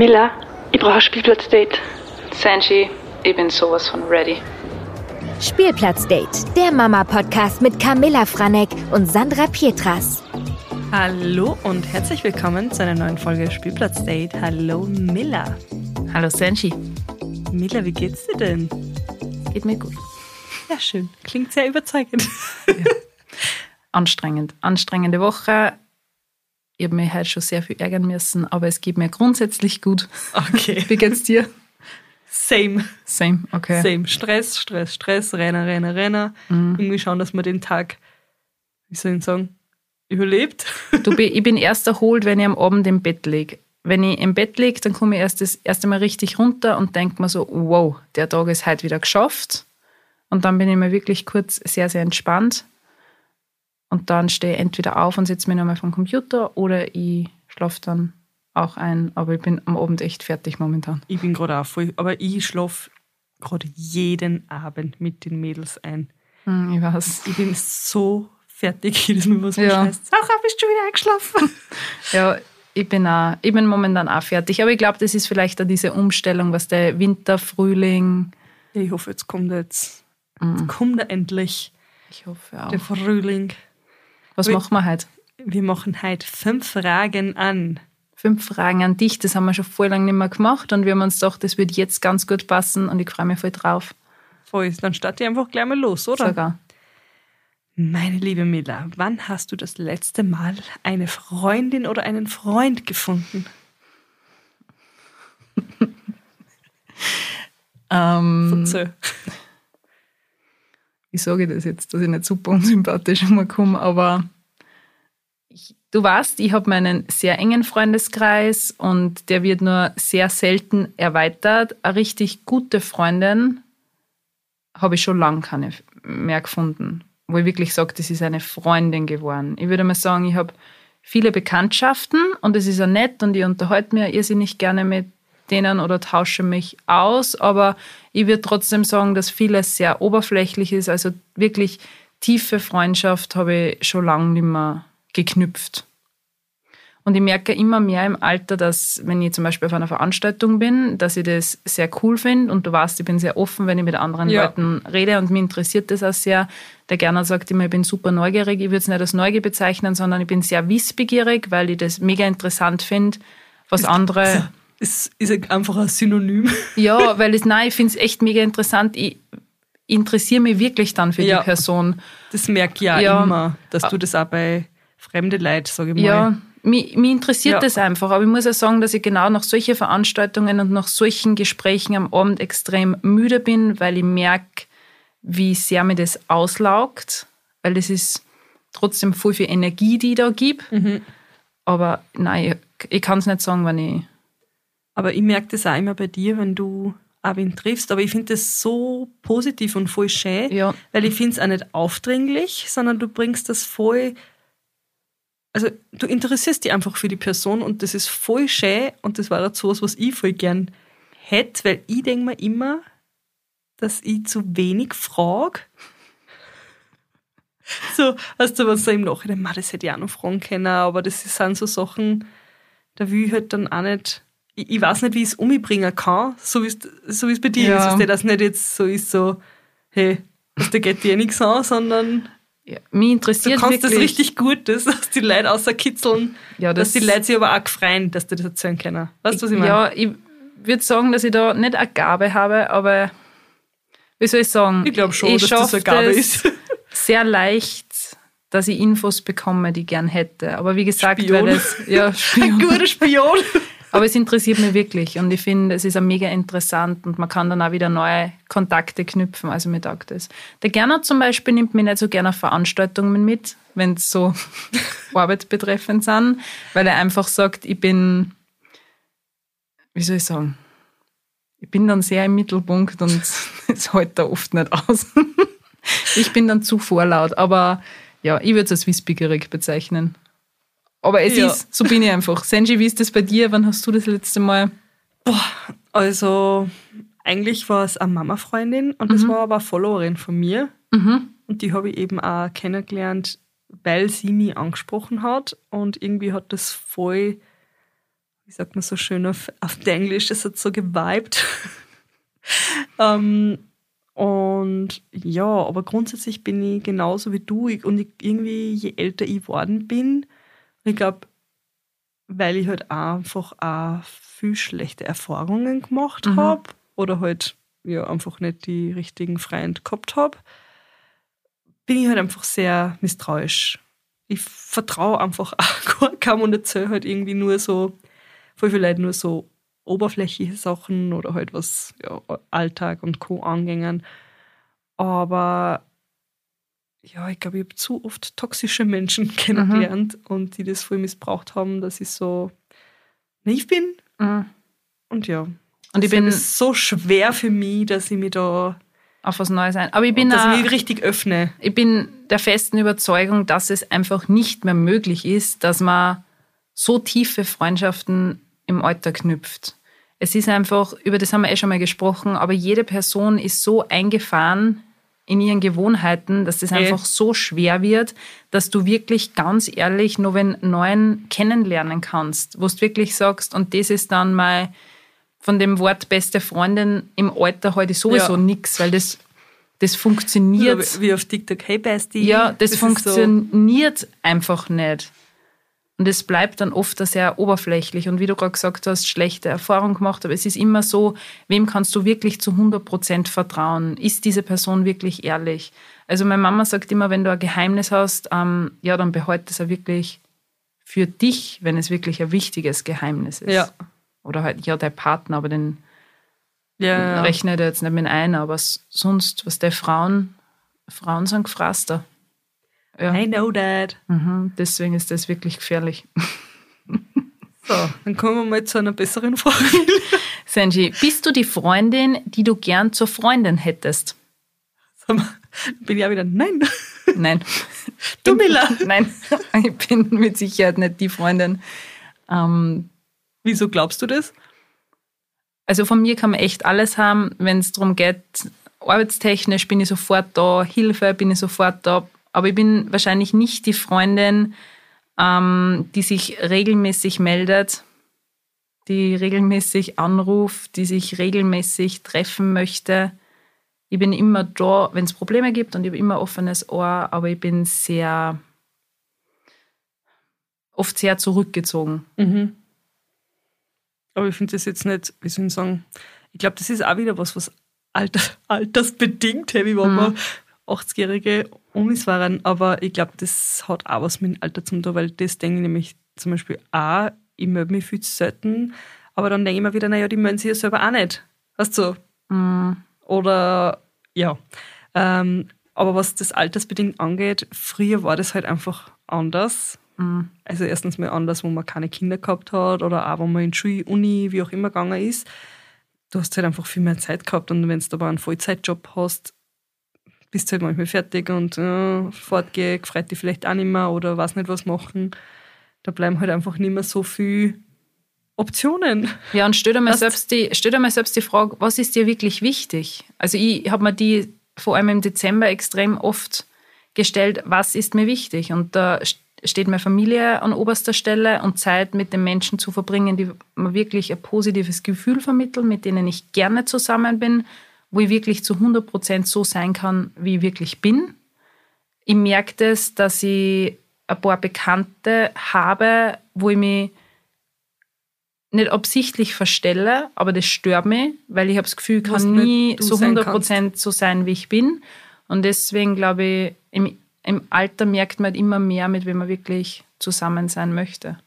Miller, ich brauche ein Spielplatzdate. Sanji, ich bin sowas von ready. Spielplatzdate, der Mama-Podcast mit Camilla Franek und Sandra Pietras. Hallo und herzlich willkommen zu einer neuen Folge Spielplatzdate. Hallo Miller. Hallo Sanji. Miller, wie geht's dir denn? Geht mir gut. Ja, schön. Klingt sehr überzeugend. Ja. Anstrengend. Anstrengende Woche. Ich habe mich heute schon sehr viel ärgern müssen, aber es geht mir grundsätzlich gut. Okay. Wie geht's dir? Same. Same, okay. Same. Stress, Stress, Stress, Renner, Renner, Renner. Mhm. Irgendwie schauen, dass man den Tag, wie soll ich sagen, überlebt. Du, ich bin erst erholt, wenn ich am Abend im Bett liege. Wenn ich im Bett liege, dann komme ich erst das erste Mal richtig runter und denke mir so, wow, der Tag ist heute wieder geschafft. Und dann bin ich mir wirklich kurz sehr, sehr entspannt. Und dann stehe ich entweder auf und setze mich nochmal vom Computer oder ich schlafe dann auch ein. Aber ich bin am Abend echt fertig momentan. Ich bin gerade auch voll, aber ich schlafe gerade jeden Abend mit den Mädels ein. Hm, ich weiß. Ich bin so fertig, jedes Mal, was Ja. heißt. Sarah, bist du wieder eingeschlafen? Ja, ich bin, auch, ich bin momentan auch fertig. Aber ich glaube, das ist vielleicht auch diese Umstellung, was der Winter, Frühling. Ich hoffe, jetzt kommt jetzt, Mhm. jetzt kommt er endlich, Ich hoffe auch. der Frühling. Was Ui. machen wir heute? Wir machen heute fünf Fragen an. Fünf Fragen an dich, das haben wir schon voll lange nicht mehr gemacht und wir haben uns gedacht, das wird jetzt ganz gut passen und ich freue mich voll drauf. Voll, dann starte ich einfach gleich mal los, oder? Sogar. Meine liebe Mila, wann hast du das letzte Mal eine Freundin oder einen Freund gefunden? Ähm. Wie sage ich das jetzt, dass ich nicht super unsympathisch komme, aber ich, du weißt, ich habe meinen sehr engen Freundeskreis und der wird nur sehr selten erweitert. Eine richtig gute Freundin habe ich schon lange keine mehr gefunden, wo ich wirklich sage, das ist eine Freundin geworden. Ich würde mal sagen, ich habe viele Bekanntschaften und es ist ja nett und ich unterhalte mich irrsinnig gerne mit denen oder tausche mich aus, aber ich würde trotzdem sagen, dass vieles sehr oberflächlich ist. Also wirklich tiefe Freundschaft habe ich schon lange nicht mehr geknüpft. Und ich merke immer mehr im Alter, dass, wenn ich zum Beispiel auf einer Veranstaltung bin, dass ich das sehr cool finde. Und du weißt, ich bin sehr offen, wenn ich mit anderen Ja. Leuten rede und mich interessiert das auch sehr. Der Gerner sagt immer, ich bin super neugierig. Ich würde es nicht als Neugier bezeichnen, sondern ich bin sehr wissbegierig, weil ich das mega interessant finde, was andere. Es ist einfach ein Synonym. Ja, weil es, nein, ich finde es echt mega interessant. Ich interessiere mich wirklich dann für Ja. die Person. Das merke ich ja, Ja. immer, dass du das auch bei fremde Leuten, sage ich mal. Ja, mich, mich interessiert Ja. das einfach. Aber ich muss ja sagen, dass ich genau nach solchen Veranstaltungen und nach solchen Gesprächen am Abend extrem müde bin, weil ich merke, wie sehr mir das auslaugt. Weil das ist trotzdem voll viel Energie, die ich da gebe. Mhm. Aber nein, ich, ich kann es nicht sagen, wenn ich. Aber ich merke das auch immer bei dir, wenn du auch wen triffst. Aber ich finde das so positiv und voll schön, Ja. weil ich finde es auch nicht aufdringlich, sondern du bringst das voll. Also du interessierst dich einfach für die Person und das ist voll schön und das war jetzt sowas, was ich voll gern hätte, weil ich denke mir immer, dass ich zu wenig frage. So, weißt du, was so im Nachhinein, "Ma, das hätte ich auch noch fragen können, aber das sind so Sachen, da will ich halt dann auch nicht, ich, ich weiß nicht, wie ich es umbringen kann, so wie es so wie's bei dir Ja. ist, dass das nicht jetzt so ist, so, hey, das der geht dir nichts an, sondern Ja, mich du interessiert kannst das wirklich. richtig gut, das, dass die Leute außer kitzeln, Ja, dass das- die Leute sich aber auch freuen, dass die das erzählen können. Weißt du, was ich meine? Ja, ich würde sagen, dass ich da nicht eine Gabe habe, aber wie soll ich sagen? Ich glaube schon, dass das eine Gabe das ist. Sehr leicht, dass ich Infos bekomme, die ich gern hätte. Aber wie gesagt, Spion. weil es, ja, Ein Spion. guter Spion. Aber es interessiert mich wirklich und ich finde, es ist auch mega interessant und man kann dann auch wieder neue Kontakte knüpfen. Also mir taugt das. Der Gernot zum Beispiel nimmt mich nicht so gerne auf Veranstaltungen mit, wenn es so Arbeit betreffend sind, weil er einfach sagt, ich bin, wie soll ich sagen, ich bin dann sehr im Mittelpunkt und es hält da oft nicht aus. ich bin dann zu vorlaut, aber ja, ich würde es als wissbegierig bezeichnen. Aber es Ja. ist, so bin ich einfach. Senji, wie ist das bei dir? Wann hast du das letzte Mal? Also, eigentlich war es eine Mama-Freundin und das war aber eine Followerin von mir. Mhm. Und die habe ich eben auch kennengelernt, weil sie mich angesprochen hat. Und irgendwie hat das voll, wie sagt man so schön auf, auf Englisch, es hat so geweibt. ähm, und ja, aber grundsätzlich bin ich genauso wie du. Und ich, irgendwie, je älter ich geworden bin, ich glaube, weil ich halt einfach auch viel schlechte Erfahrungen gemacht Mhm. habe oder halt ja einfach nicht die richtigen Freunde gehabt habe, bin ich halt einfach sehr misstrauisch. Ich vertraue einfach auch gar kaum und erzähle halt irgendwie nur so, voll viele Leute nur so oberflächliche Sachen oder halt was ja, Alltag und Co. angängen. Aber ja, ich glaube, ich habe zu oft toxische Menschen kennengelernt und die das voll missbraucht haben, dass ich so naiv bin. Mhm. Und ja. Und ich bin ist so schwer für mich, dass ich mich da, auf was Neues ein. Aber ich bin, dass ich mich richtig öffne. ich bin der festen Überzeugung, dass es einfach nicht mehr möglich ist, dass man so tiefe Freundschaften im Alter knüpft. Es ist einfach, über das haben wir eh schon mal gesprochen, aber jede Person ist so eingefahren in ihren Gewohnheiten, dass das einfach so schwer wird, dass du wirklich ganz ehrlich nur wenn neuen kennenlernen kannst, wo du wirklich sagst, und das ist dann mal von dem Wort beste Freundin im Alter heute sowieso Ja. nix, weil das, das funktioniert. wie auf TikTok, hey Bestie. Ja, das, ist funktioniert einfach nicht. Und es bleibt dann oft sehr oberflächlich. Und wie du gerade gesagt hast, schlechte Erfahrung gemacht. Aber es ist immer so, wem kannst du wirklich zu 100% vertrauen? Ist diese Person wirklich ehrlich? Also meine Mama sagt immer, wenn du ein Geheimnis hast, ähm, ja, dann behalte es auch wirklich für dich, wenn es wirklich ein wichtiges Geheimnis ist. Ja. Oder halt, ja, dein Partner, aber den ja, ja. rechne ich jetzt nicht mit ein. Aber sonst, was der Frauen, Frauen sind gefrasster. Ja. I know that. Mhm, deswegen ist das wirklich gefährlich. So, dann kommen wir mal zu einer besseren Frage. Senji, bist du die Freundin, die du gern zur Freundin hättest? Sag mal, Bin ich auch wieder, nein. Nein. Du Miller. Nein, ich bin mit Sicherheit nicht die Freundin. Ähm, Wieso glaubst du das? also von mir kann man echt alles haben, wenn es darum geht, arbeitstechnisch bin ich sofort da, Hilfe bin ich sofort da, aber ich bin wahrscheinlich nicht die Freundin, ähm, die sich regelmäßig meldet, die regelmäßig anruft, die sich regelmäßig treffen möchte. Ich bin immer da, wenn es Probleme gibt und ich habe immer offenes Ohr, aber ich bin sehr, oft sehr zurückgezogen. Mhm. Aber ich finde das jetzt nicht, wie soll ich sagen, ich glaube, das ist auch wieder was, was alter, altersbedingt, hey, wie wenn wir 80-jährige Omis waren, aber ich glaube, das hat auch was mit dem Alter zu tun, weil das denke ich nämlich zum Beispiel auch, ich melde mich viel zu selten, aber dann denke ich mir wieder, naja, die melden sich ja selber auch nicht. Weißt du? Oder, ja. Ähm, aber was das altersbedingt angeht, früher war das halt einfach anders. Also erstens mal anders, wo man keine Kinder gehabt hat oder auch, wo man in Schule, Uni, wie auch immer gegangen ist. Du hast halt einfach viel mehr Zeit gehabt und wenn du aber einen Vollzeitjob hast, bist du halt manchmal fertig und äh, fortgeh, freut dich vielleicht auch nicht mehr oder weiß nicht was machen. Da bleiben halt einfach nicht mehr so viele Optionen. Ja, und stell dir, mal selbst die, stell dir mal selbst die Frage, was ist dir wirklich wichtig? Also ich habe mir die vor allem im Dezember extrem oft gestellt, was ist mir wichtig? Und da st- steht mir Familie an oberster Stelle und Zeit mit den Menschen zu verbringen, die mir wirklich ein positives Gefühl vermitteln, mit denen ich gerne zusammen bin, wo ich wirklich zu 100 Prozent so sein kann, wie ich wirklich bin. Ich merke das, dass ich ein paar Bekannte habe, wo ich mich nicht absichtlich verstelle, aber das stört mich, weil ich habe das Gefühl, ich kann nie so sein 100% so sein, wie ich bin. Und deswegen glaube ich, im, im Alter merkt man halt immer mehr, mit wem man wirklich zusammen sein möchte.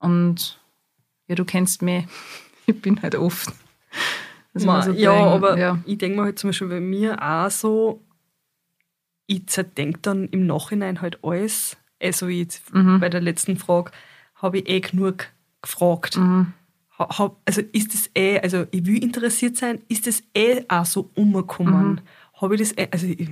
Und ja, du kennst mich, ich bin halt oft. Man Ma, so ja, denkt, aber ja. ich denke mir halt zum Beispiel bei mir auch so, ich zerdenke dann im Nachhinein halt alles. Also wie jetzt Mhm. bei der letzten Frage habe ich eh genug gefragt. Mhm. Ha- hab, also ist es eh, also ich will interessiert sein, ist es eh auch so umgekommen? Mhm. Habe ich das eh, also ich,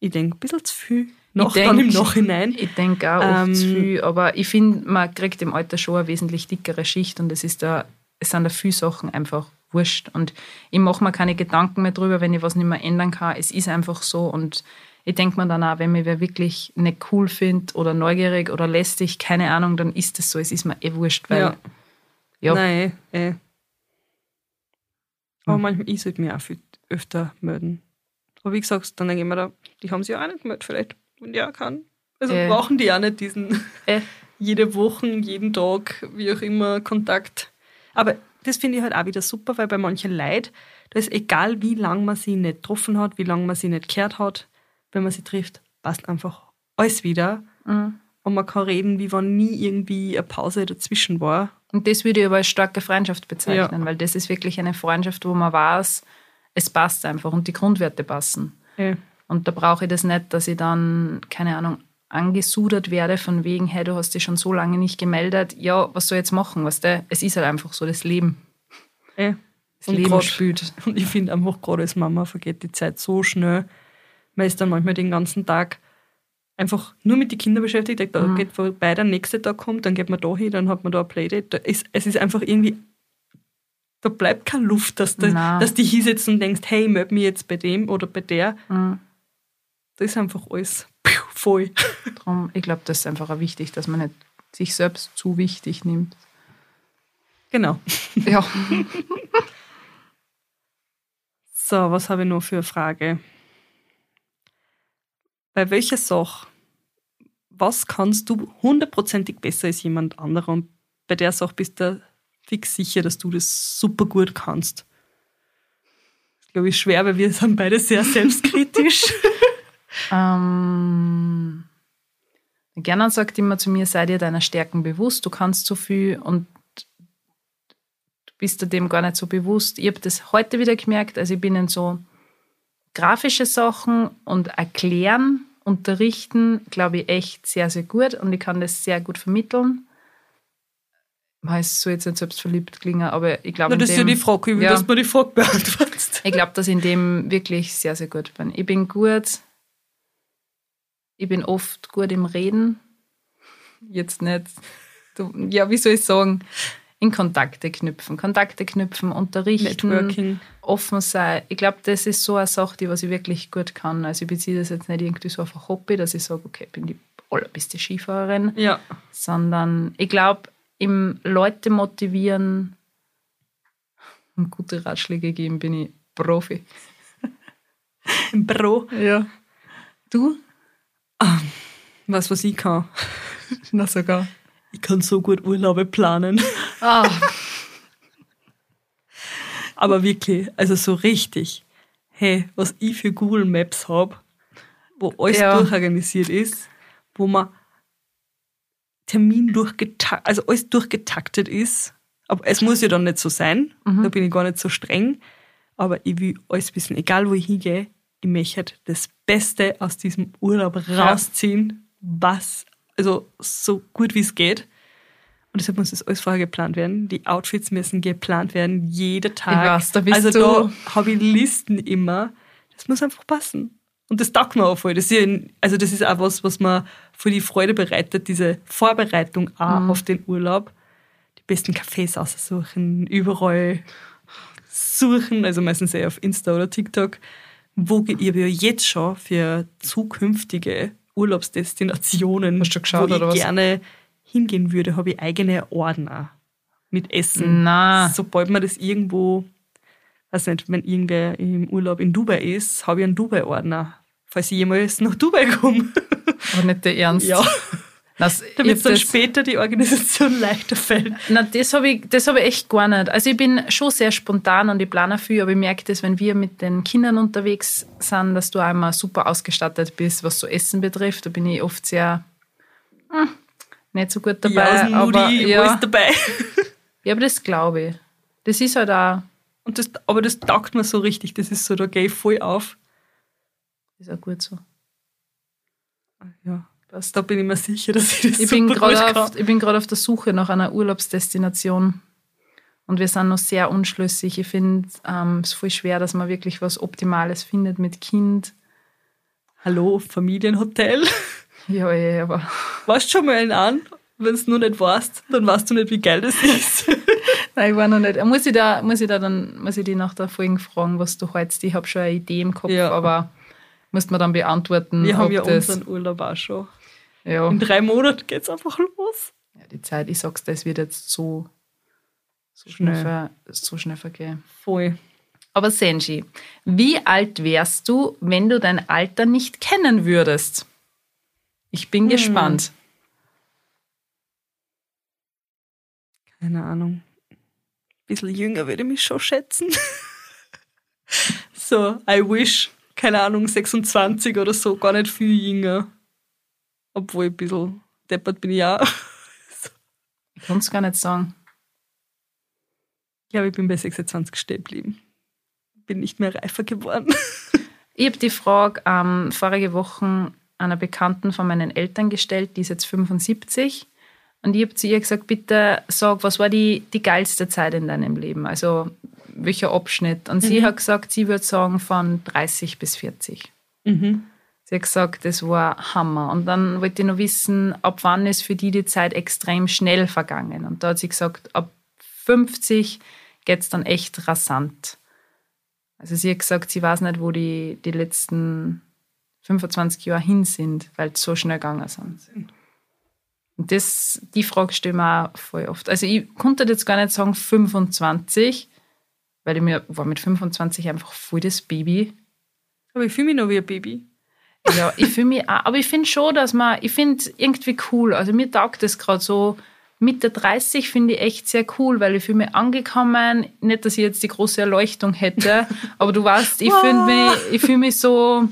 ich denke ein bisschen zu viel Ich nach, dann im denk- Nachhinein. Ich denke auch oft Ähm, zu viel, aber ich finde, man kriegt im Alter schon eine wesentlich dickere Schicht und es ist da, es sind da viele Sachen einfach wurscht. Und ich mache mir keine Gedanken mehr drüber, wenn ich was nicht mehr ändern kann. Es ist einfach so und ich denke mir dann auch, wenn mich wer wirklich nicht cool findet oder neugierig oder lästig, keine Ahnung, dann ist es so. Es ist mir eh wurscht, weil Ja. ja, Nein, eh. Aber Hm. manchmal ich sollte mich auch viel öfter melden. Aber wie gesagt, dann denke ich mir da, die haben sich auch nicht gemeldet vielleicht. Und ja, kann. Also Äh. brauchen die auch nicht diesen äh, jede Woche, jeden Tag, wie auch immer, Kontakt. Aber das finde ich halt auch wieder super, weil bei manchen Leuten, da ist egal, wie lange man sie nicht getroffen hat, wie lange man sie nicht gehört hat, wenn man sie trifft, passt einfach alles wieder. mhm. Und man kann reden, wie wenn nie irgendwie eine Pause dazwischen war. Und das würde ich aber als starke Freundschaft bezeichnen, weil das ist wirklich eine Freundschaft, wo man weiß, es passt einfach und die Grundwerte passen. Ja. Und da brauche ich das nicht, dass ich dann, keine Ahnung, angesudert werde von wegen, hey, du hast dich schon so lange nicht gemeldet. Ja, was soll ich jetzt machen? Weißt du? Es ist halt einfach so, das Leben. Ja. Das Und Leben grad- spült. Und ich finde einfach, gerade als Mama vergeht die Zeit so schnell. Man ist dann manchmal den ganzen Tag einfach nur mit den Kindern beschäftigt. Da Mhm. geht vorbei, der nächste Tag kommt, dann geht man da hin, dann hat man da ein Playdate. Da ist, es ist einfach irgendwie, da bleibt keine Luft, dass, du, Nein. dass du hinsetzt und denkst, hey, ich melde mich jetzt bei dem oder bei der. Mhm. Da ist einfach alles voll. Drum, ich glaube, das ist einfach auch wichtig, dass man nicht sich selbst zu wichtig nimmt. Genau. Ja. So, was habe ich noch für eine Frage? Bei welcher Sache, was kannst du hundertprozentig besser als jemand anderer und bei der Sache bist du fix sicher, dass du das super gut kannst? Das ist, glaube ich, schwer, weil wir sind beide sehr selbstkritisch. Ähm, Gerner sagt immer zu mir, sei dir deiner Stärken bewusst, du kannst so viel und du bist dir dem gar nicht so bewusst. Ich habe das heute wieder gemerkt, also ich bin in so grafische Sachen und erklären, unterrichten, glaube ich, echt sehr, sehr gut und ich kann das sehr gut vermitteln. Es soll jetzt nicht selbstverliebt klingen, aber ich glaube, das ist ja dem- die Frage, wie Ja. dass man die Frage beantwortet. ich glaube, dass ich in dem wirklich sehr, sehr gut bin. Ich bin gut. Ich bin oft gut im Reden. Jetzt nicht. Ja, wie soll ich sagen? In Kontakte knüpfen. Kontakte knüpfen, unterrichten, Networking. offen sein. Ich glaube, das ist so eine Sache, die was ich wirklich gut kann. Also ich beziehe das jetzt nicht irgendwie so auf ein Hobby, dass ich sage, okay, ich bin die allerbeste Skifahrerin, Ja. sondern ich glaube, im Leute motivieren und gute Ratschläge geben, bin ich Profi. Büro. Ja. Du? Was, was ich kann. Na sogar. Ich kann so gut Urlaube planen. Ah, Aber wirklich, also so richtig. Hey, was ich für Google Maps habe, wo alles Ja. durchorganisiert ist, wo man Termin durchgetaktet, also alles durchgetaktet ist. Aber es muss ja dann nicht so sein, da bin ich gar nicht so streng. Aber ich will alles wissen, egal wo ich hingehe, ich möchte das Beste aus diesem Urlaub rausziehen, was, also so gut wie es geht. Und deshalb muss das alles vorher geplant werden. Die Outfits müssen geplant werden, jeder Tag. Ich weiß, da bist also du- da habe ich Listen immer. Das muss einfach passen. Und das taugt mir auch voll. Das ist also das ist auch was, was mir für die Freude bereitet, diese Vorbereitung auch Mhm. auf den Urlaub. Die besten Cafés aussuchen, überall suchen, also meistens eher auf Insta oder TikTok. Wo ich habe ja jetzt schon für zukünftige Urlaubsdestinationen, geschaut, wo ich gerne hingehen würde, habe ich eigene Ordner mit Essen. Na. Sobald man das irgendwo, weiß nicht, wenn irgendwer im Urlaub in Dubai ist, habe ich einen Dubai-Ordner, falls ich jemals nach Dubai komme. aber nicht der Ernst. Ja. Das, Damit es dann das, später die Organisation leichter fällt. na, das habe ich, das hab ich echt gar nicht. Also ich bin schon sehr spontan und ich plane viel, aber ich merke das, wenn wir mit den Kindern unterwegs sind, dass du einmal super ausgestattet bist, was so Essen betrifft. Da bin ich oft sehr hm, nicht so gut dabei. Jausen, aber, ja, alles dabei. ja, aber das glaube ich. Das ist halt auch, Und das, aber das taugt mir so richtig. Das ist so, da gehe ich voll auf. ist auch gut so. Ja, das, da bin ich mir sicher, dass ich das Ich bin, gerade gut auf, ich bin gerade auf der Suche nach einer Urlaubsdestination. Und wir sind noch sehr unschlüssig. Ich finde ähm, es voll schwer, dass man wirklich was Optimales findet mit Kind. Hallo, Familienhotel. Ja, ja, aber Warst schon mal in an? Wenn du nur nicht warst, dann weißt du nicht, wie geil das ist. nein, ich war noch nicht. Muss ich da, muss ich da dann, muss ich die nach der Folge fragen, was du hältst? Ich habe schon eine Idee im Kopf, Ja. aber Musst man dann beantworten, Wir haben ja das. unseren Urlaub auch schon. ja, In drei Monaten geht's einfach los. ja, die Zeit, ich sag's, das wird jetzt so, so, Schnell. schnell, ver, so schnell vergehen. Voll. Aber Senji, wie alt wärst du, wenn du dein Alter nicht kennen würdest? Ich bin Hm. gespannt. Keine Ahnung. Ein bisschen jünger würde ich mich schon schätzen. so, I wish. Keine Ahnung, 26 oder so, gar nicht viel jünger. Obwohl ein bisschen deppert bin ich auch. Ich kann es gar nicht sagen. Ich glaube, ich bin bei 26 stehen geblieben. Bin nicht mehr reifer geworden. Ich habe die Frage ähm, vorige Woche einer Bekannten von meinen Eltern gestellt, die ist jetzt 75. Und ich habe zu ihr gesagt, bitte sag, was war die, die geilste Zeit in deinem Leben? Also welcher Abschnitt? Und sie hat gesagt, sie würde sagen von 30 bis 40. Mhm. Sie hat gesagt, das war Hammer. Und dann wollte ich noch wissen, ab wann ist für die die Zeit extrem schnell vergangen. Und da hat sie gesagt, ab 50 geht es dann echt rasant. Also sie hat gesagt, sie weiß nicht, wo die, die letzten 25 Jahre hin sind, weil sie so schnell gegangen sind. Und das, die Frage stelle ich mir auch voll oft. Also ich konnte jetzt gar nicht sagen 25, weil ich mir war mit 25 einfach voll das Baby. Aber ich fühle mich noch wie ein Baby. Ja, ich fühle mich auch, aber ich finde schon, dass man, ich finde irgendwie cool. Also mir taugt das gerade so. Mitte 30 finde ich echt sehr cool, weil ich fühle mich angekommen. Nicht, dass ich jetzt die große Erleuchtung hätte, aber du weißt, ich fühle mich, ich fühle mich so,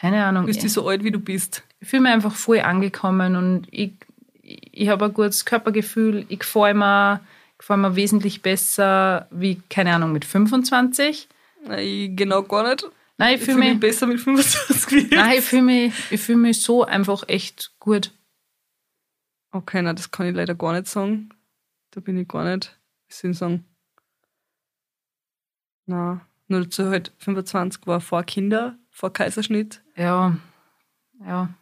keine Ahnung, Du bist ich, so alt, wie du bist. ich fühle mich einfach voll angekommen und ich, ich habe ein gutes Körpergefühl. Ich gefalle mir, ich gefalle mir wesentlich besser wie, keine Ahnung, mit 25. Nein, ich genau gar nicht. Nein, ich Ich fühle fühle mich besser mit 25 wie jetzt. Nein, ich fühle mich, ich fühl mich so einfach echt gut. Okay, nein, das kann ich leider gar nicht sagen. Da bin ich gar nicht, wie soll ich sagen? Na, nur dazu halt 25 war vor Kinder, vor Kaiserschnitt, Ja, ja.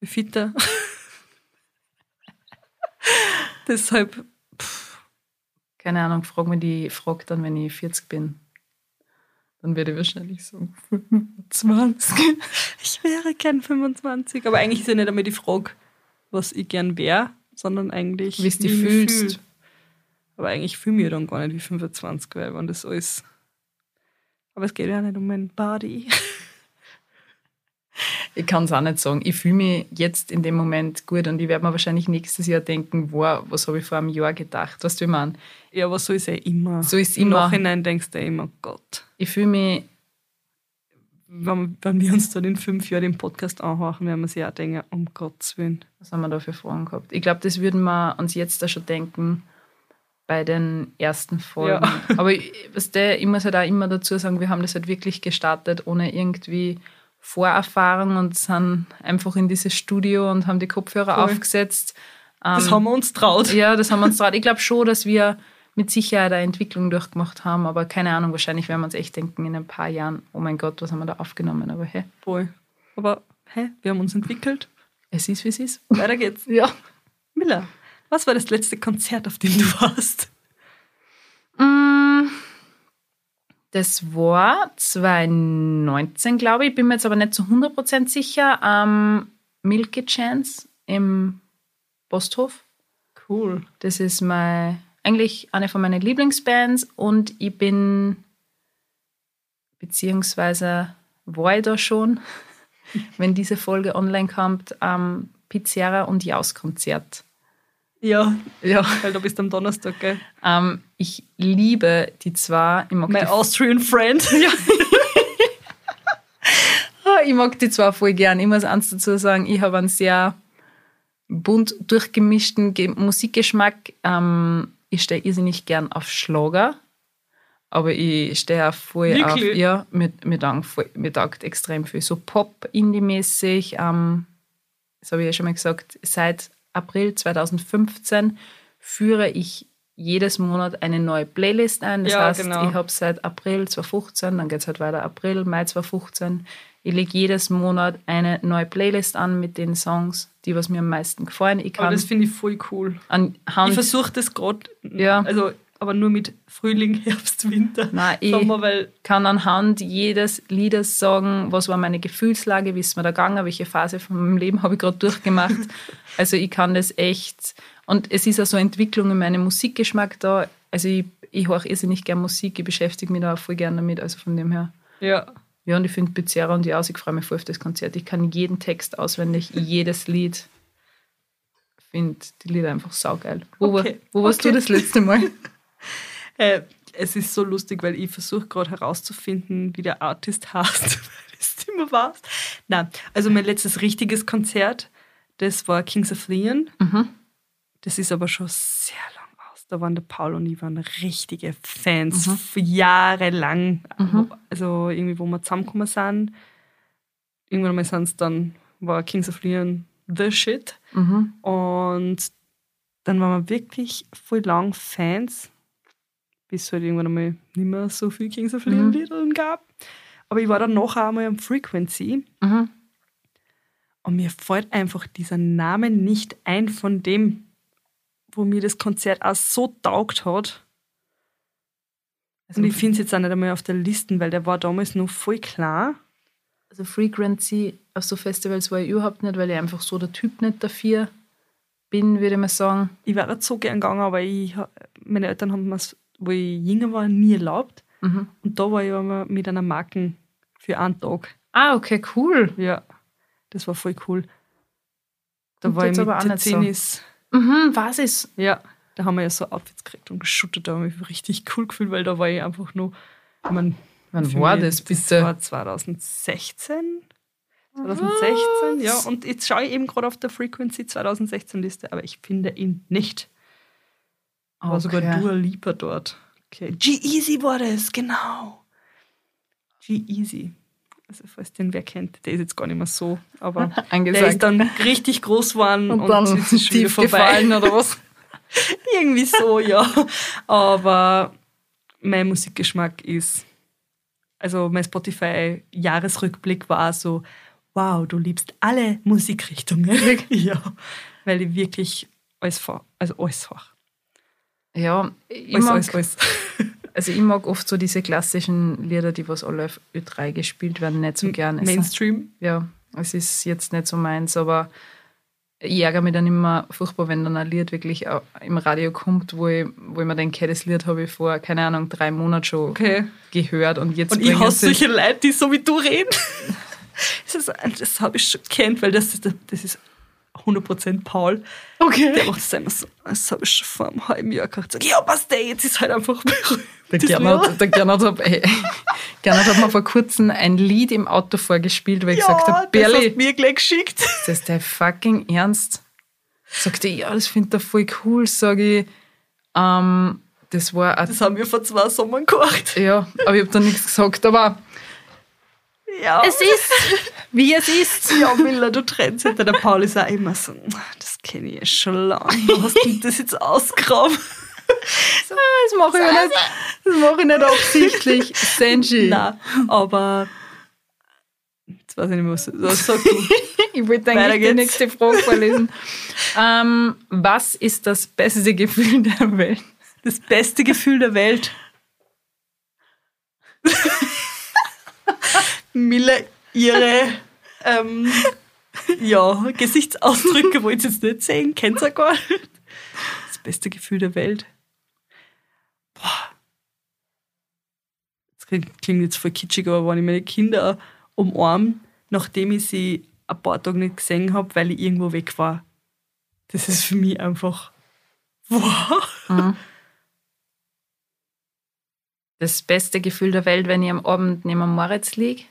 wie fitter. Deshalb, Keine Ahnung, frag mich die Frage dann, wenn ich 40 bin. Dann werde ich wahrscheinlich sagen 25. ich wäre gern 25. Aber eigentlich ist ja nicht einmal die Frage, was ich gern wäre, sondern eigentlich, wie ich mich fühlst. fühl. Aber eigentlich fühle ich mich dann gar nicht wie 25, weil wenn das alles. Aber es geht ja nicht um mein Body. Ich kann es auch nicht sagen. Ich fühle mich jetzt in dem Moment gut und ich werde mir wahrscheinlich nächstes Jahr denken, wow, was habe ich vor einem Jahr gedacht? Weißt du, ich meine? Ja, aber so ist ja immer. So ist Im immer. Nachhinein denkst du ja immer, Gott. Ich fühle mich, Wenn, wenn wir uns dann in fünf Jahren den Podcast anhören, werden wir sich auch denken, um Gottes Willen. was haben wir da für Fragen gehabt? Ich glaube, das würden wir uns jetzt da schon denken bei den ersten Folgen. Ja. Aber ich, weißt du, ich muss halt auch immer dazu sagen, wir haben das halt wirklich gestartet, ohne irgendwie Vorerfahrung und sind einfach in dieses Studio und haben die Kopfhörer Voll. aufgesetzt. Das Ähm, haben wir uns traut. Ja, das haben wir uns traut. Ich glaube schon, dass wir mit Sicherheit eine Entwicklung durchgemacht haben, aber keine Ahnung, wahrscheinlich werden wir uns echt denken in ein paar Jahren, oh mein Gott, was haben wir da aufgenommen? Aber hey, Voll. Aber hä, wir haben uns entwickelt. es ist, wie es ist. Weiter geht's. Ja. Miller, was war das letzte Konzert, auf dem du warst? Mm, Das war 2019, glaube ich. Bin mir jetzt aber nicht zu 100% sicher. Am Milky Chance im Posthof. Cool. Das ist mein, eigentlich eine von meinen Lieblingsbands und ich bin, beziehungsweise war ich da schon, wenn diese Folge online kommt, am Pizzeria und Jaus-Konzert. Ja, Ja. weil du bist am Donnerstag, gell? Ähm, ich liebe die zwei. Ich mag, My Austrian friend. Ja. Ah, ich mag die zwei voll gern. Ich muss eins dazu sagen, ich habe einen sehr bunt durchgemischten Ge Musikgeschmack. Ähm, ich stehe irrsinnig gern auf Schlager, aber ich stehe auch voll Wirklich? auf, ja, mir, mir, taugt voll, mir taugt extrem viel. So Pop-Indie-mäßig, ähm, das habe ich ja schon mal gesagt, seit April 2015 führe ich jedes Monat eine neue Playlist ein. Das Ja, heißt, genau. ich habe seit April 2015, dann geht es halt weiter April, Mai 2015. Ich lege jedes Monat eine neue Playlist an mit den Songs, die was mir am meisten gefallen. Ich Aber kann das finde ich voll cool. Ich versuche das gerade. Ja. Also, aber nur mit Frühling, Herbst, Winter, Nein, ich Sommer, weil kann anhand jedes Liedes sagen, was war meine Gefühlslage, wie ist mir da gegangen, welche Phase von meinem Leben habe ich gerade durchgemacht. also ich kann das echt. Und es ist auch so eine Entwicklung in meinem Musikgeschmack da. Also ich, ich höre irrsinnig gerne Musik, ich beschäftige mich da auch voll gerne damit. Also von dem her. ja, Ja, und ich finde Bizarra und die aus, ich freue mich voll auf das Konzert. Ich kann jeden Text auswendig, jedes Lied. Ich finde die Lieder einfach saugeil. Wo, Okay, wo warst okay. du das letzte Mal? Äh, es ist so lustig, weil ich versuche gerade herauszufinden, wie der Artist heißt, weil es immer weiß. Nein, also mein letztes richtiges Konzert, das war Kings of Leon. Mhm. Das ist aber schon sehr lang aus. Da waren der Paul und ich waren richtige Fans Mhm. jahrelang. Wo- Also irgendwie, wo wir zusammengekommen sind. Irgendwann mal sind es dann, war Kings of Leon the shit. Mhm. Und dann waren wir wirklich voll lang Fans, bis es halt irgendwann einmal nicht mehr so viel Kings of Leon Mhm. Gab. Aber ich war dann nachher einmal am Frequency Mhm. und mir fällt einfach dieser Name nicht ein von dem, wo mir das Konzert auch so taugt hat. Also, Und ich finde es jetzt auch nicht einmal auf der Liste, weil der war damals noch voll klar. also Frequency auf so Festivals war ich überhaupt nicht, weil ich einfach so der Typ nicht dafür bin, würde ich mal sagen. Ich wäre so gern gegangen, aber ich, meine Eltern haben mir wo ich jünger war, nie erlaubt. Mhm. Und da war ich aber mit einer Marken für einen Tag. Ah, okay, cool. Ja, das war voll cool. Da Und war ich mit nicht so. Tennis. Mhm, was ist? Ja, da haben wir ja so Outfits gekriegt und geschüttet. Da habe ich mich richtig cool gefühlt, weil da war ich einfach nur. Ich mein, Wann war das Das bitte? war 2016. 2016, ja. Und jetzt schaue ich eben gerade auf der Frequency 2016-Liste, aber ich finde ihn nicht. War sogar. Dua Lipa dort. Okay. G-Easy war das, genau. G-Easy. Also, falls den wer kennt, der ist jetzt gar nicht mehr so, aber der ist dann richtig groß geworden und, und, dann ist wieder tief gefallen oder was? Irgendwie so, ja. Aber mein Musikgeschmack ist, also mein Spotify-Jahresrückblick war so, wow, du liebst alle Musikrichtungen. ja, weil ich wirklich alles also alles vor. Ja, ich Alles, mag, alles, alles. also ich mag oft so diese klassischen Lieder, die was alle auf Ö3 gespielt werden, nicht so gern. Mainstream. ja, es ist jetzt nicht so meins, aber ich ärgere mich dann immer furchtbar, wenn dann ein Lied wirklich im Radio kommt, wo ich, wo ich mir denke, das Lied habe ich vor, keine Ahnung, drei Monaten schon Okay. gehört und jetzt Und ich hasse solche Leute, die so wie du reden. Das, das habe ich schon kennt, weil das das ist 100% Paul. Okay. Der macht es immer so, das habe ich schon vor einem halben Jahr gehabt. Sag, ja, passt der, jetzt ist halt einfach berühmt. Der Das Gernot, der Gernot, hat, ey, Gernot hat mir vor kurzem ein Lied im Auto vorgespielt, weil ich gesagt ja, habe, das hast Berli, du mir gleich geschickt. ist das dein fucking Ernst? Sagt er, ja, das findet er voll cool, sage ich. Ähm, das war Das haben wir vor zwei Sommern gemacht. ja, aber ich habe da nichts gesagt, aber Ja. es ist, wie es ist. ja, Miller, du trennst hinter der Paul ist auch immer so, das kenne ich ja schon lange. Hast denn das jetzt ausgraben. Das mache ich ja nicht, das mache ich nicht absichtlich. Senji. Nein, aber jetzt weiß ich nicht was was sagst du. Ich wollte Weiter eigentlich die nächste Frage vorlesen. ähm, was ist das beste Gefühl der Welt? Das beste Gefühl der Welt. Miller, ihre ähm, ja, Gesichtsausdrücke wollt ihr jetzt nicht sehen, kennt ihr gar nicht. Das beste Gefühl der Welt. Boah. Das klingt jetzt voll kitschig, aber wenn ich meine Kinder umarme, nachdem ich sie ein paar Tage nicht gesehen habe, weil ich irgendwo weg war, das ist für mich einfach wow. Das beste Gefühl der Welt, wenn ich am Abend neben Moritz liege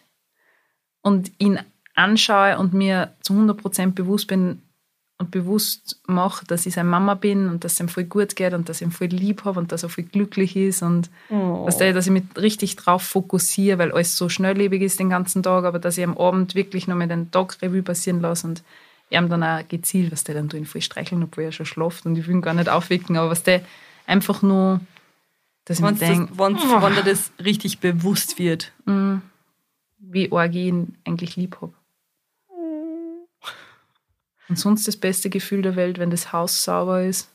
und ihn anschaue und mir zu 100% bewusst bin und bewusst mache, dass ich seine Mama bin und dass es ihm voll gut geht und dass ich ihn voll lieb habe und dass er voll glücklich ist und Oh. Weißt du, dass ich mich richtig drauf fokussiere, weil alles so schnelllebig ist den ganzen Tag, aber dass ich am Abend wirklich noch mal den Tag Revue passieren lasse und ihm dann auch gezielt, was der dann tue ihn voll streicheln, obwohl er schon schlaft und ich will ihn gar nicht aufwecken, aber was der einfach nur, dass ich mir denke, das, wenn, dir das richtig bewusst wird. Wie ihn eigentlich lieb habe. Und sonst das beste Gefühl der Welt, wenn das Haus sauber ist,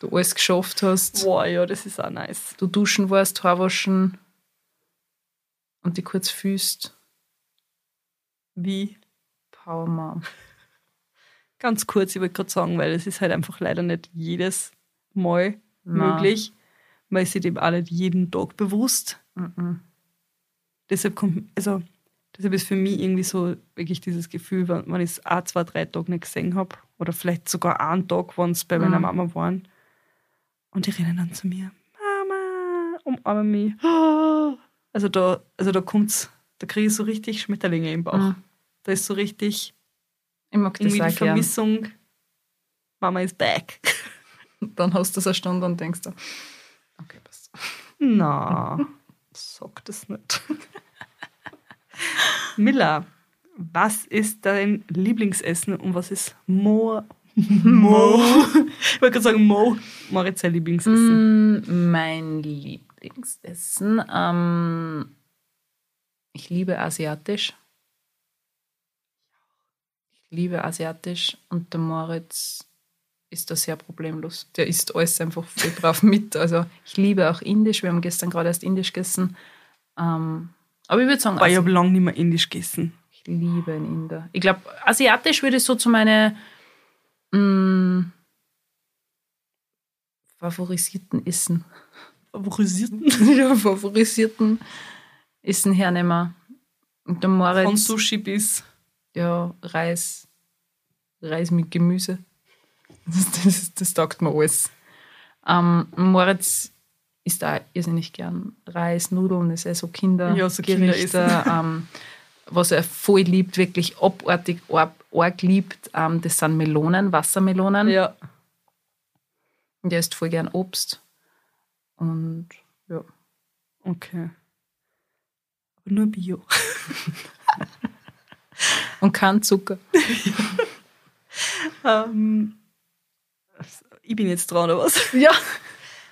du alles geschafft hast, Boah, ja, das ist auch nice. du duschen warst, Haar waschen und die kurz fühlst. Wie? Power Mom. Ganz kurz, ich wollte gerade sagen, weil es ist halt einfach leider nicht jedes Mal Na. möglich. Man ist sich dem auch nicht jeden Tag bewusst. Mhm. Deshalb kommt, also, deshalb ist für mich irgendwie so wirklich dieses Gefühl, wenn, wenn ich es ein, zwei, drei Tage nicht gesehen habe, oder vielleicht sogar einen Tag, wenn es bei meiner Mhm. Mama waren, und die rennen dann zu mir, Mama, umarmen mich. Also da, also da kommt's, da kriege ich so richtig Schmetterlinge im Bauch. Mhm. Da ist so richtig Ich mag das irgendwie die auch. Vermissung, Mama is back. Dann hast du es eine Stunde und denkst du, okay, passt. Na, sag das nicht. Miller, was ist dein Lieblingsessen und was ist Mo? Mo. ich wollte gerade sagen Mo. Moritz sein Lieblingsessen. Mm, mein Lieblingsessen. Ähm, ich liebe asiatisch. Ich liebe asiatisch und der Moritz ist da sehr problemlos. Der isst alles einfach voll brav mit. Also ich liebe auch indisch. Wir haben gestern gerade erst indisch gegessen. Ähm, aber ich würde sagen, Weil ich habe lange nicht mehr Indisch gegessen. ich liebe einen Inder. Ich glaube, asiatisch würde ich so zu meine mm, favorisierten Essen. Favorisierten. ja, favorisierten Essen hernehmen. Und der Moritz, Von Sushi bis. ja, Reis. Reis mit Gemüse. Das, das, das taugt mir alles. Ähm, Moritz isst da irrsinnig gern Reis, Nudeln, das ist ja so Kinder. Ja, so Kinderessen. ähm, was er voll liebt, wirklich abartig arg, arg liebt, ähm, das sind Melonen, Wassermelonen. Ja. Und der isst voll gern Obst. Und ja. Okay. Aber nur Bio. Und kein Zucker. Ähm, ich bin jetzt dran, oder was? Ja.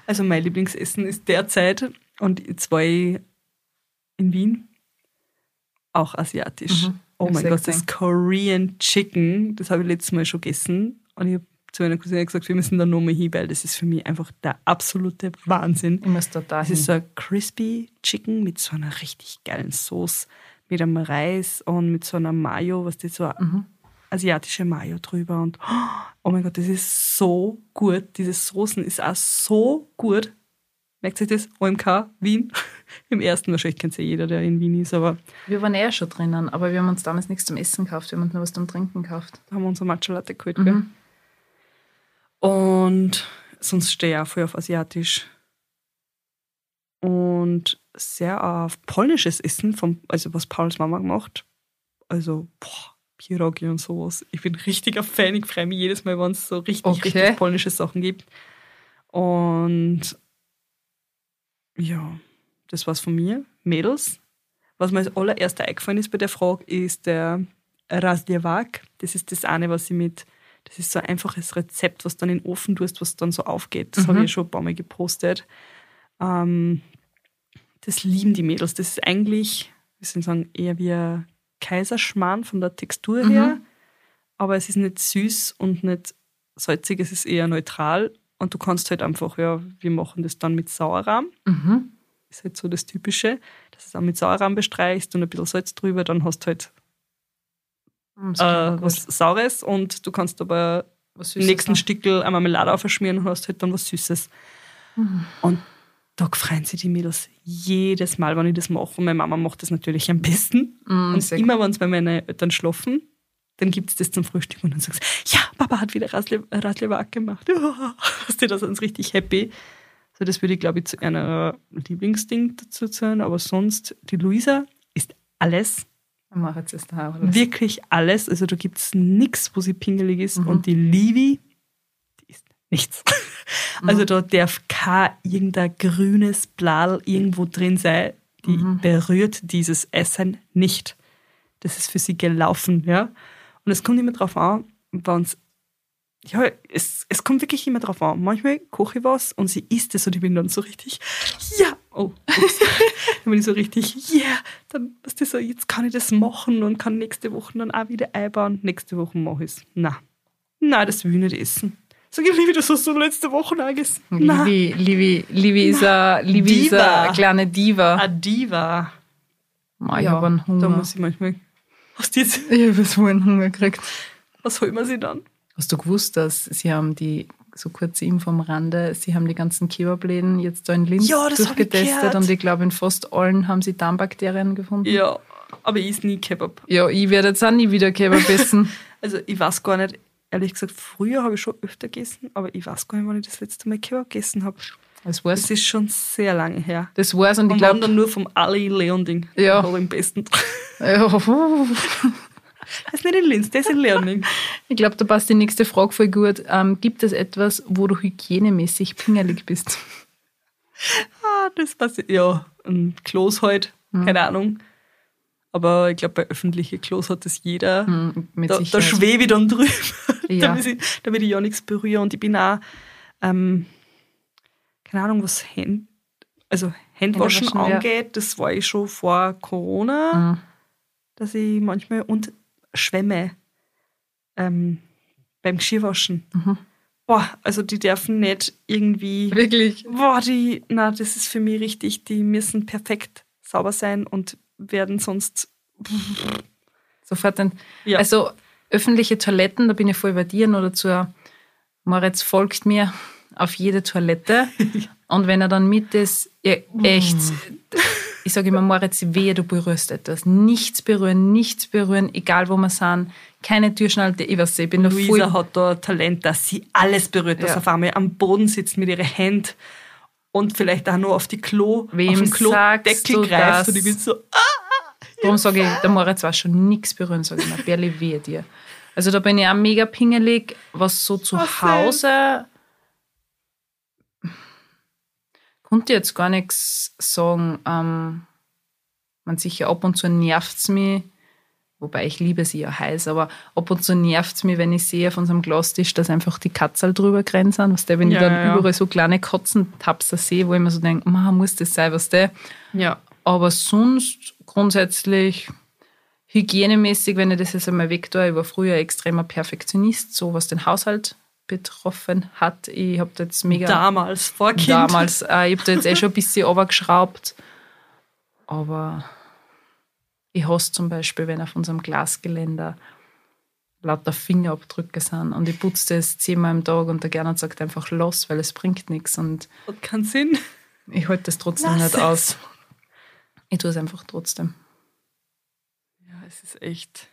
Also mein Lieblingsessen ist derzeit und jetzt war ich in Wien auch asiatisch. Mhm. Oh mein Gott, das. Korean Chicken, das habe ich letztes Mal schon gegessen und ich habe zu meiner Cousine gesagt, wir müssen da nochmal hin, weil das ist für mich einfach der absolute Wahnsinn. Ich muss da da Es ist so ein crispy Chicken mit so einer richtig geilen Sauce, mit einem Reis und mit so einer Mayo, was das so Mhm. Asiatische Mayo drüber und oh mein Gott, das ist so gut. Diese Soßen ist auch so gut. Merkt sich das? OMK Wien. Im ersten wahrscheinlich kennt ja jeder, der in Wien ist, aber Wir waren eh schon drinnen, aber wir haben uns damals nichts zum Essen gekauft, wir haben uns nur was zum Trinken gekauft. da haben wir unsere Matcha Latte geholt. Mhm. gell? Und sonst stehe ich auch voll auf Asiatisch. Und sehr auf polnisches Essen, vom, also was Pauls Mama gemacht. Also, boah, Pierogi und sowas. Ich bin richtiger Fan, ich freue mich jedes Mal, wenn es so richtig, Okay. richtig polnische Sachen gibt. Und ja, das war's von mir. Mädels. Was mir als allererster eingefallen ist bei der Frage, ist der Razdjewak. Das ist das eine, was ich mit, das ist so ein einfaches Rezept, was dann in den Ofen tust, was dann so aufgeht. Das Mhm. habe ich schon ein paar Mal gepostet. Ähm, das lieben die Mädels. Das ist eigentlich, soll ich sagen, eher wie ein Kaiserschmarrn von der Textur Mhm. her. Aber es ist nicht süß und nicht salzig, es ist eher neutral. Und du kannst halt einfach, ja, wir machen das dann mit Sauerrahm Mhm. ist halt so das Typische, dass du es auch mit Sauerrahm bestreichst und ein bisschen Salz drüber, dann hast du halt Das äh, was Saures und du kannst aber was im nächsten. Stickel eine Marmelade aufschmieren und hast halt dann was Süßes. Mhm. Und da freuen sich die Mädels jedes Mal, wenn ich das mache. Und meine Mama macht das natürlich am besten. Mm, und immer, wenn es bei meinen Eltern schlafen, dann gibt es das zum Frühstück und dann sagst du, ja, Papa hat wieder Rasle, Raslewak gemacht. Hast du das uns richtig happy. So, das würde ich, glaube ich, zu einer Lieblingsding dazu zählen. Aber sonst, die Luisa ist alles, mach jetzt das da. wirklich alles. Also da gibt es nichts, wo sie pingelig ist. Mhm. Und die Livi, nichts. Mhm. Also da darf kein irgendein grünes Blal irgendwo drin sein. Die Mhm. berührt dieses Essen nicht. Das ist für sie gelaufen, ja. Und es kommt immer drauf an, wenn's ja, es, es kommt wirklich immer drauf an. Manchmal koche ich was und sie isst es und ich bin dann so richtig, ja, oh, dann bin ich so richtig, ja, yeah, dann ist das so, jetzt kann ich das machen und kann nächste Woche dann auch wieder einbauen. Nächste Woche mache ich es. Na, na, das will ich nicht essen. Sag ich, Livi, das hast du letzte Woche angegessen. Livi, Livi, Livi ist eine Livi ist Diva. eine kleine Diva. A Diva. Ma, ich habe einen da Hunger. muss ich manchmal. Hast du jetzt, Ich habe so einen Hunger gekriegt. was holen wir sie dann? Hast du gewusst, dass sie haben die, so kurze Info am Rande, sie haben die ganzen Kebabläden jetzt da in Linz Ja, ich durchgetestet gehört. und ich glaube, in fast allen haben sie Darmbakterien gefunden. Ja, aber ich esse nie Kebab. Ja, ich werde jetzt auch nie wieder Kebab essen. Also ich weiß gar nicht, ehrlich gesagt, früher habe ich schon öfter gegessen, aber ich weiß gar nicht, wann ich das letzte Mal Kebab gegessen habe. Das war's. Das ist schon sehr lange her. Das war's und ich Und waren glaube, dann nur vom Ali Leonding. Ja. Aber im besten. ja. Das ist nicht in Linz, das ist in Leonding. ich glaube, da passt die nächste Frage voll gut. Ähm, gibt es etwas, wo du hygienemäßig pingelig bist? Ah, das passiert. Ja, ein Klos halt, Mhm. keine Ahnung. Aber ich glaube, bei öffentlichen Klos hat das jeder. Hm, Da, da schwebe ich dann drüber, Ja. damit, ich, damit ich ja nichts berühre. Und ich bin auch, ähm, keine Ahnung, was Hand, also Handwaschen Händewaschen, ja. angeht, das war ich schon vor Corona, Mhm. dass ich manchmal und Schwämme ähm, beim Geschirrwaschen. Mhm. Boah, also die dürfen nicht irgendwie Wirklich? Boah, die, na, das ist für mich richtig, die müssen perfekt sauber sein und werden sonst. Sofort ein. Ja. Also öffentliche Toiletten, da bin ich voll bei dir, nur dazu, Moritz folgt mir auf jede Toilette. Und wenn er dann mit ist, ja, echt, ich sage immer, Moritz, wehe, du berührst etwas. Nichts berühren, nichts berühren, egal wo wir sind. Keine Türschnalte, ich weiß ich bin Luisa voll. hat da Talent, dass sie alles berührt, dass Ja. auf einmal am Boden sitzt mit ihren Händen und vielleicht auch nur auf die Klo, Wem auf den Klodeckel du greift das? und ich bin so, ah, Darum sage ich, der Moritz war schon nichts berühren, sage ich mal, Berli, wehe dir. Also da bin ich auch mega pingelig, was so zu Was Hause. Konnte jetzt gar nichts sagen. Ähm, man sicher ab und zu nervt es mich, wobei ich liebe sie ja heiß, aber ab und zu nervt es mich, wenn ich sehe auf unserem Glastisch, dass einfach die Katzel drüber grenzen. Was der, wenn Ja, ich dann ja, überall so kleine Katzentapser sehe, wo ich mir so denke, "Ma, muss das sein, was der? ja, Aber sonst grundsätzlich hygienemäßig, wenn ich das jetzt einmal weg tue, ich war früher extremer Perfektionist, so was den Haushalt betroffen hat. Ich habe da jetzt mega damals, vor Kind. damals, äh, ich habe da jetzt eh schon ein bisschen runtergeschraubt. Aber ich hasse zum Beispiel, wenn auf unserem Glasgeländer lauter Fingerabdrücke sind und ich putze das zehnmal am Tag und der Gernot sagt einfach los, weil es bringt nichts und Hat keinen Sinn. ich halte das trotzdem Lass nicht es. aus. Ich tue es einfach trotzdem. Ja, es ist echt.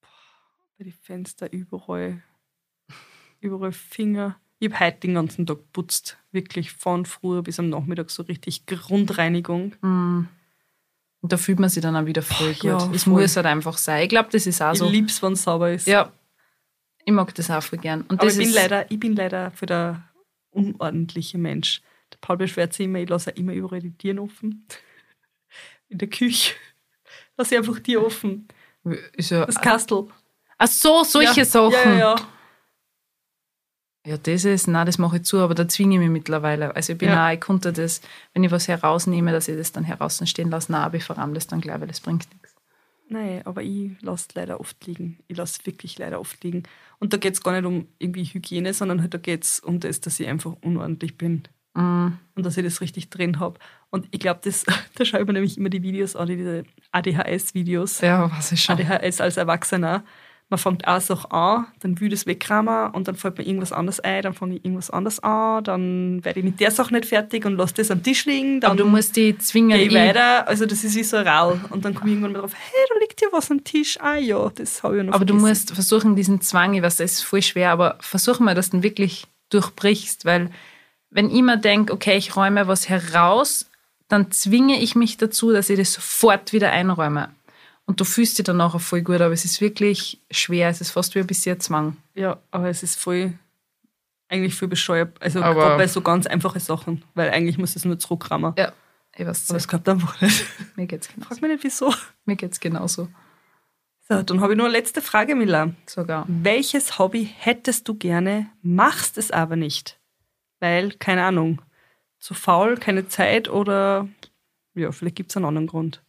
Boah, bei den Fenster überall. Überall Finger. Ich habe heute den ganzen Tag putzt. Wirklich von früher bis am Nachmittag so richtig Grundreinigung. Mm. Und da fühlt man sich dann auch wieder voll gut. ja, es muss halt einfach sein. Ich glaube, das ist auch so. Ich lieb's, wenn es sauber ist. ja, ich mag das auch voll gern. Und Aber ich bin, leider, ich bin leider für der unordentliche Mensch. Der Paul beschwert sich immer, ich lasse immer überall die Türen offen. In der Küche. Lasse ich einfach die offen. ist ja, Das Kastel. Ach so, solche ja. Sachen. Ja, ja, ja. Ja, das ist, nein, das mache ich zu, aber da zwinge ich mich mittlerweile. Also ich bin Ja. auch, ich konnte das, wenn ich was herausnehme, dass ich das dann heraus stehen lasse, nein, aber ich verramme das dann gleich, weil das bringt nichts. Nein, aber ich lasse leider oft liegen. Ich lasse wirklich leider oft liegen. Und da geht es gar nicht um irgendwie Hygiene, sondern halt da geht es um das, dass ich einfach unordentlich bin. Mm, Und dass ich das richtig drin habe. Und ich glaube, das, da schaue ich mir nämlich immer die Videos an, diese ADHS-Videos. ja, was ist schon. ADHS als Erwachsener. Man fängt eine Sache an, dann will das wegkramen und dann fällt mir irgendwas anderes ein, dann fange ich irgendwas anderes an, dann werde ich mit der Sache nicht fertig und lasse das am Tisch liegen. Dann aber du musst die zwingen. gehe ich weiter. Also das ist wie so ein Rall. Und dann komme ich irgendwann mal drauf, hey, da liegt hier was am Tisch. Ah ja, das habe ich noch Aber du vergessen. musst versuchen, diesen Zwang, ich weiß, das ist voll schwer, aber versuch mal, dass du ihn wirklich durchbrichst, weil wenn ich mir denke, okay, ich räume was heraus, dann zwinge ich mich dazu, dass ich das sofort wieder einräume. Und du fühlst dich dann nachher voll gut, aber es ist wirklich schwer, es ist fast wie ein bisschen ein Zwang. Ja, aber es ist voll, eigentlich voll bescheuert. Also Aber- gerade bei so ganz einfachen Sachen, weil eigentlich muss es nur zurückkramen. Ja, ich weiß, Aber es klappt einfach nicht. mir geht's genauso. Frag mich nicht, wieso. Mir geht's genauso. So, dann habe ich nur eine letzte Frage, Mila. Sogar. Welches Hobby hättest du gerne, machst es aber nicht? Weil, keine Ahnung, zu faul, keine Zeit oder ja, vielleicht gibt es einen anderen Grund.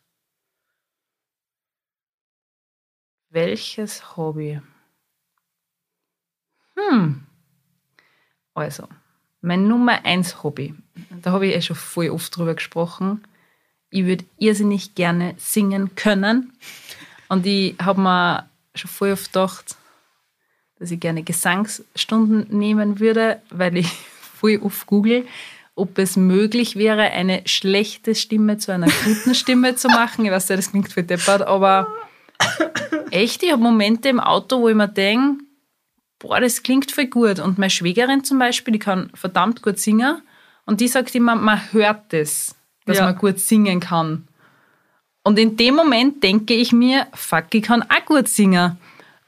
Welches Hobby? Hm. Also, mein Nummer eins Hobby, da habe ich eh schon voll oft drüber gesprochen. Ich würde irrsinnig gerne singen können. Und ich habe mir schon voll oft gedacht, dass ich gerne Gesangsstunden nehmen würde, weil ich voll oft google, ob es möglich wäre, eine schlechte Stimme zu einer guten Stimme zu machen. Ich weiß ja, das klingt voll deppert, aber echt, ich habe Momente im Auto, wo ich mir denke, boah, das klingt voll gut. Und meine Schwägerin zum Beispiel, die kann verdammt gut singen und die sagt immer, man hört das, dass Ja. man gut singen kann. Und in dem Moment denke ich mir, fuck, ich kann auch gut singen.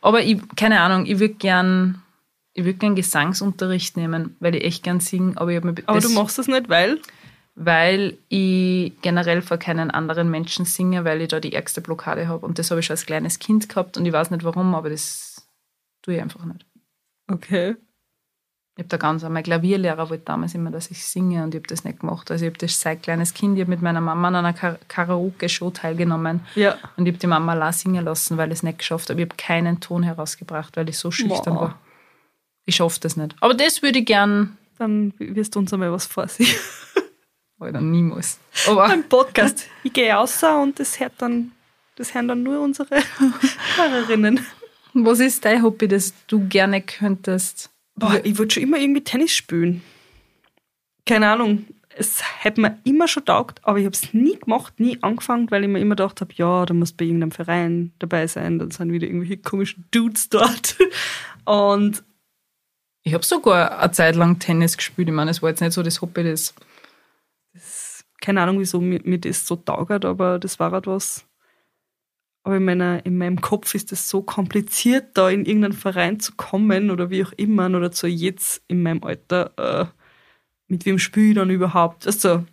Aber ich, keine Ahnung, ich würde gern, ich würde gern Gesangsunterricht nehmen, weil ich echt gern singe. Aber, ich mir Aber du machst das nicht, weil? weil ich generell vor keinen anderen Menschen singe, weil ich da die ärgste Blockade habe. Und das habe ich schon als kleines Kind gehabt und ich weiß nicht warum, aber das tue ich einfach nicht. Okay. Ich habe da ganz, mein Klavierlehrer wollte damals immer, dass ich singe und ich habe das nicht gemacht. Also ich habe das seit kleines Kind, ich habe mit meiner Mama an einer Kar- Karaoke-Show teilgenommen Ja. und ich habe die Mama allein singen lassen, weil ich es nicht geschafft habe. Ich habe keinen Ton herausgebracht, weil ich so schüchtern Wow. war. Ich schaffe das nicht. Aber das würde ich gern, Dann wirst du uns einmal was vorsehen. Alter, niemals. Aber Ein Podcast. Ich gehe außer und das hört dann, das hören dann nur unsere Hörerinnen. was ist dein Hobby, das du gerne könntest? Boah, ich wollte schon immer irgendwie Tennis spielen. Keine Ahnung. Es hat mir immer schon taugt, aber ich habe es nie gemacht, nie angefangen, weil ich mir immer gedacht habe, ja, da muss bei irgendeinem Verein dabei sein, dann sind wieder irgendwelche komischen Dudes dort. Und Ich habe sogar eine Zeit lang Tennis gespielt. Ich meine, es war jetzt nicht so das Hobby, das keine Ahnung, wieso mir, mir das so taugert, aber das war halt was. Aber in, meiner, in meinem Kopf ist es so kompliziert, da in irgendeinen Verein zu kommen oder wie auch immer, oder zu jetzt in meinem Alter, äh, mit wem spiele ich dann überhaupt? Also,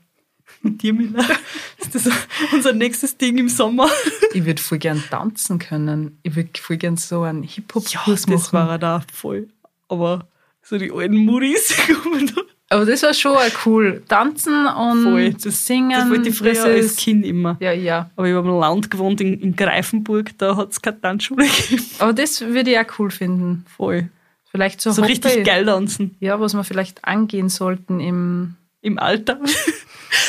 mit dir, Mila. Ist das unser nächstes Ding im Sommer? ich würde voll gern tanzen können. Ich würde voll gern so einen Hip-Hop-Kurs das machen. war er da voll. Aber so die alten Muris kommen da Aber das war schon cool. Tanzen und voll. Das, singen. das wollte ich früher das als Kind immer. Ja, ja. Aber ich habe im Land gewohnt, in, in Greifenburg, da hat es keine Tanzschule gegeben. Aber das würde ich auch cool finden. Voll. Vielleicht so, So Hobby, richtig geil tanzen. Ja, was wir vielleicht angehen sollten im, Im Alter.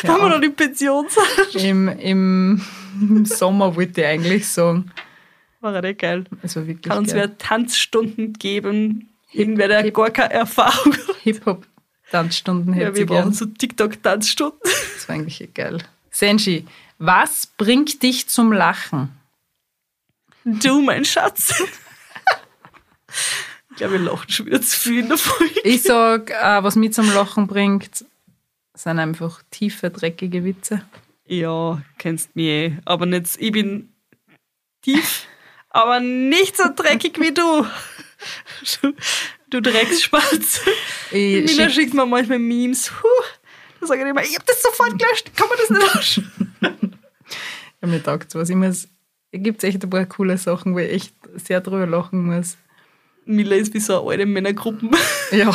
Ja. Wenn wir noch in Pension sind. im, im, im Sommer, wollte ich eigentlich sagen. War ja geil. Also wirklich Kann uns geil. wer Tanzstunden geben. Irgendwer, der gar keine Erfahrung hat. Hip-Hop-Tanzstunden Ja, hätte wir ich gern. brauchen so TikTok-Tanzstunden. Das war eigentlich eh geil. Senji, was bringt dich zum Lachen? Du, mein Schatz. Ich glaube, wir lachen schon wieder zu viel in der Folge. Ich sag, äh, was mich zum Lachen bringt, sind einfach tiefe, dreckige Witze. Ja, kennst mich eh. Aber nicht, ich bin tief, aber nicht so dreckig wie du. Du, Drecksspatz. Ich Mila schick- schickt mir manchmal Memes. Huh. Da sage ich immer, ich hab das sofort gelöscht. Kann man das nicht löschen? Ja, mir taugt was. Ich muss, es gibt echt ein paar coole Sachen, wo ich echt sehr drüber lachen muss. Mila ist wie so eine alte Männergruppen. Ja.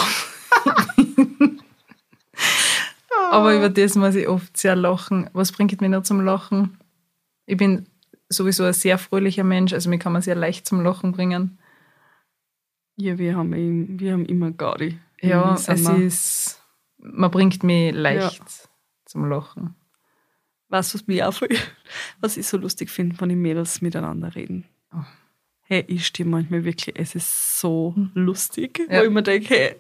Aber über das muss ich oft sehr lachen. Was bringt mich noch zum Lachen? Ich bin sowieso ein sehr fröhlicher Mensch, also mich kann man sehr leicht zum Lachen bringen. Ja, wir haben, wir haben immer Gaudi. Ja, es ist, man bringt mich leicht zum Lachen. Weißt du, was mich auch voll, was ich so lustig finde, wenn die Mädels miteinander reden? Oh. Hey, ich stehe manchmal wirklich, es ist so lustig, Ja. wo ich mir denke, hey,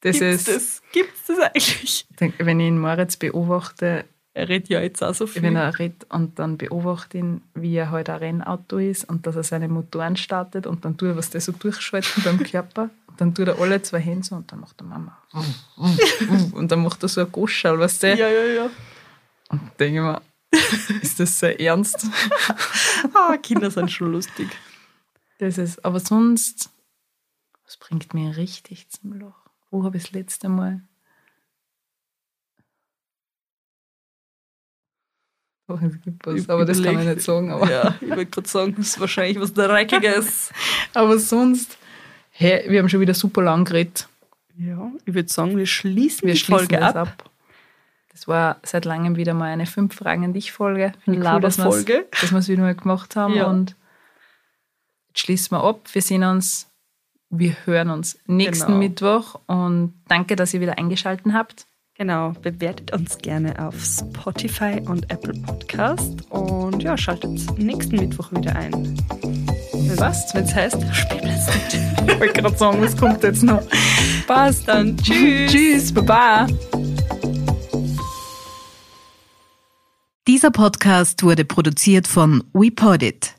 Das gibt's ist, das, gibt's das eigentlich? wenn ich ihn Moritz beobachte, Er redet ja jetzt auch so viel. wenn er redet und dann beobachte ihn, wie er halt ein Rennauto ist und dass er seine Motoren startet und dann tut er was der so durchschalten beim Körper. Und dann tut er alle zwei Hände so und dann macht er Mama. Und dann macht er so ein Goschal, weißt du? ja, ja, ja. Und denke ich mir, ist das sehr ernst? Ah, Kinder sind schon lustig. Das ist, aber sonst, was bringt mir richtig zum Lachen? Wo habe ich das letzte Mal? Oh, es gibt was, aber das kann ich Überleg- nicht sagen. Aber, Ja, ich wollte gerade sagen, das ist wahrscheinlich was Dreckiges. aber sonst, hey, wir haben schon wieder super lang geredet. Ja, ich würde sagen, wir schließen Wir die schließen Folge das ab. ab. Das war seit langem wieder mal eine fünf Fragen an dich Folge. Finde ich cool, dass Laberfolge. dass wir es wieder mal gemacht haben. Ja. Und jetzt schließen wir ab. Wir sehen uns wir hören uns nächsten Genau. Mittwoch und danke, dass ihr wieder eingeschaltet habt. Genau, bewertet uns gerne auf Spotify und Apple Podcast und ja, schaltet nächsten Mittwoch wieder ein. Was? Wenn es heißt Spielplatz. Ich wollte gerade sagen, was kommt jetzt noch? Passt dann. Tschüss. Tschüss, Baba. Dieser Podcast wurde produziert von WePodit.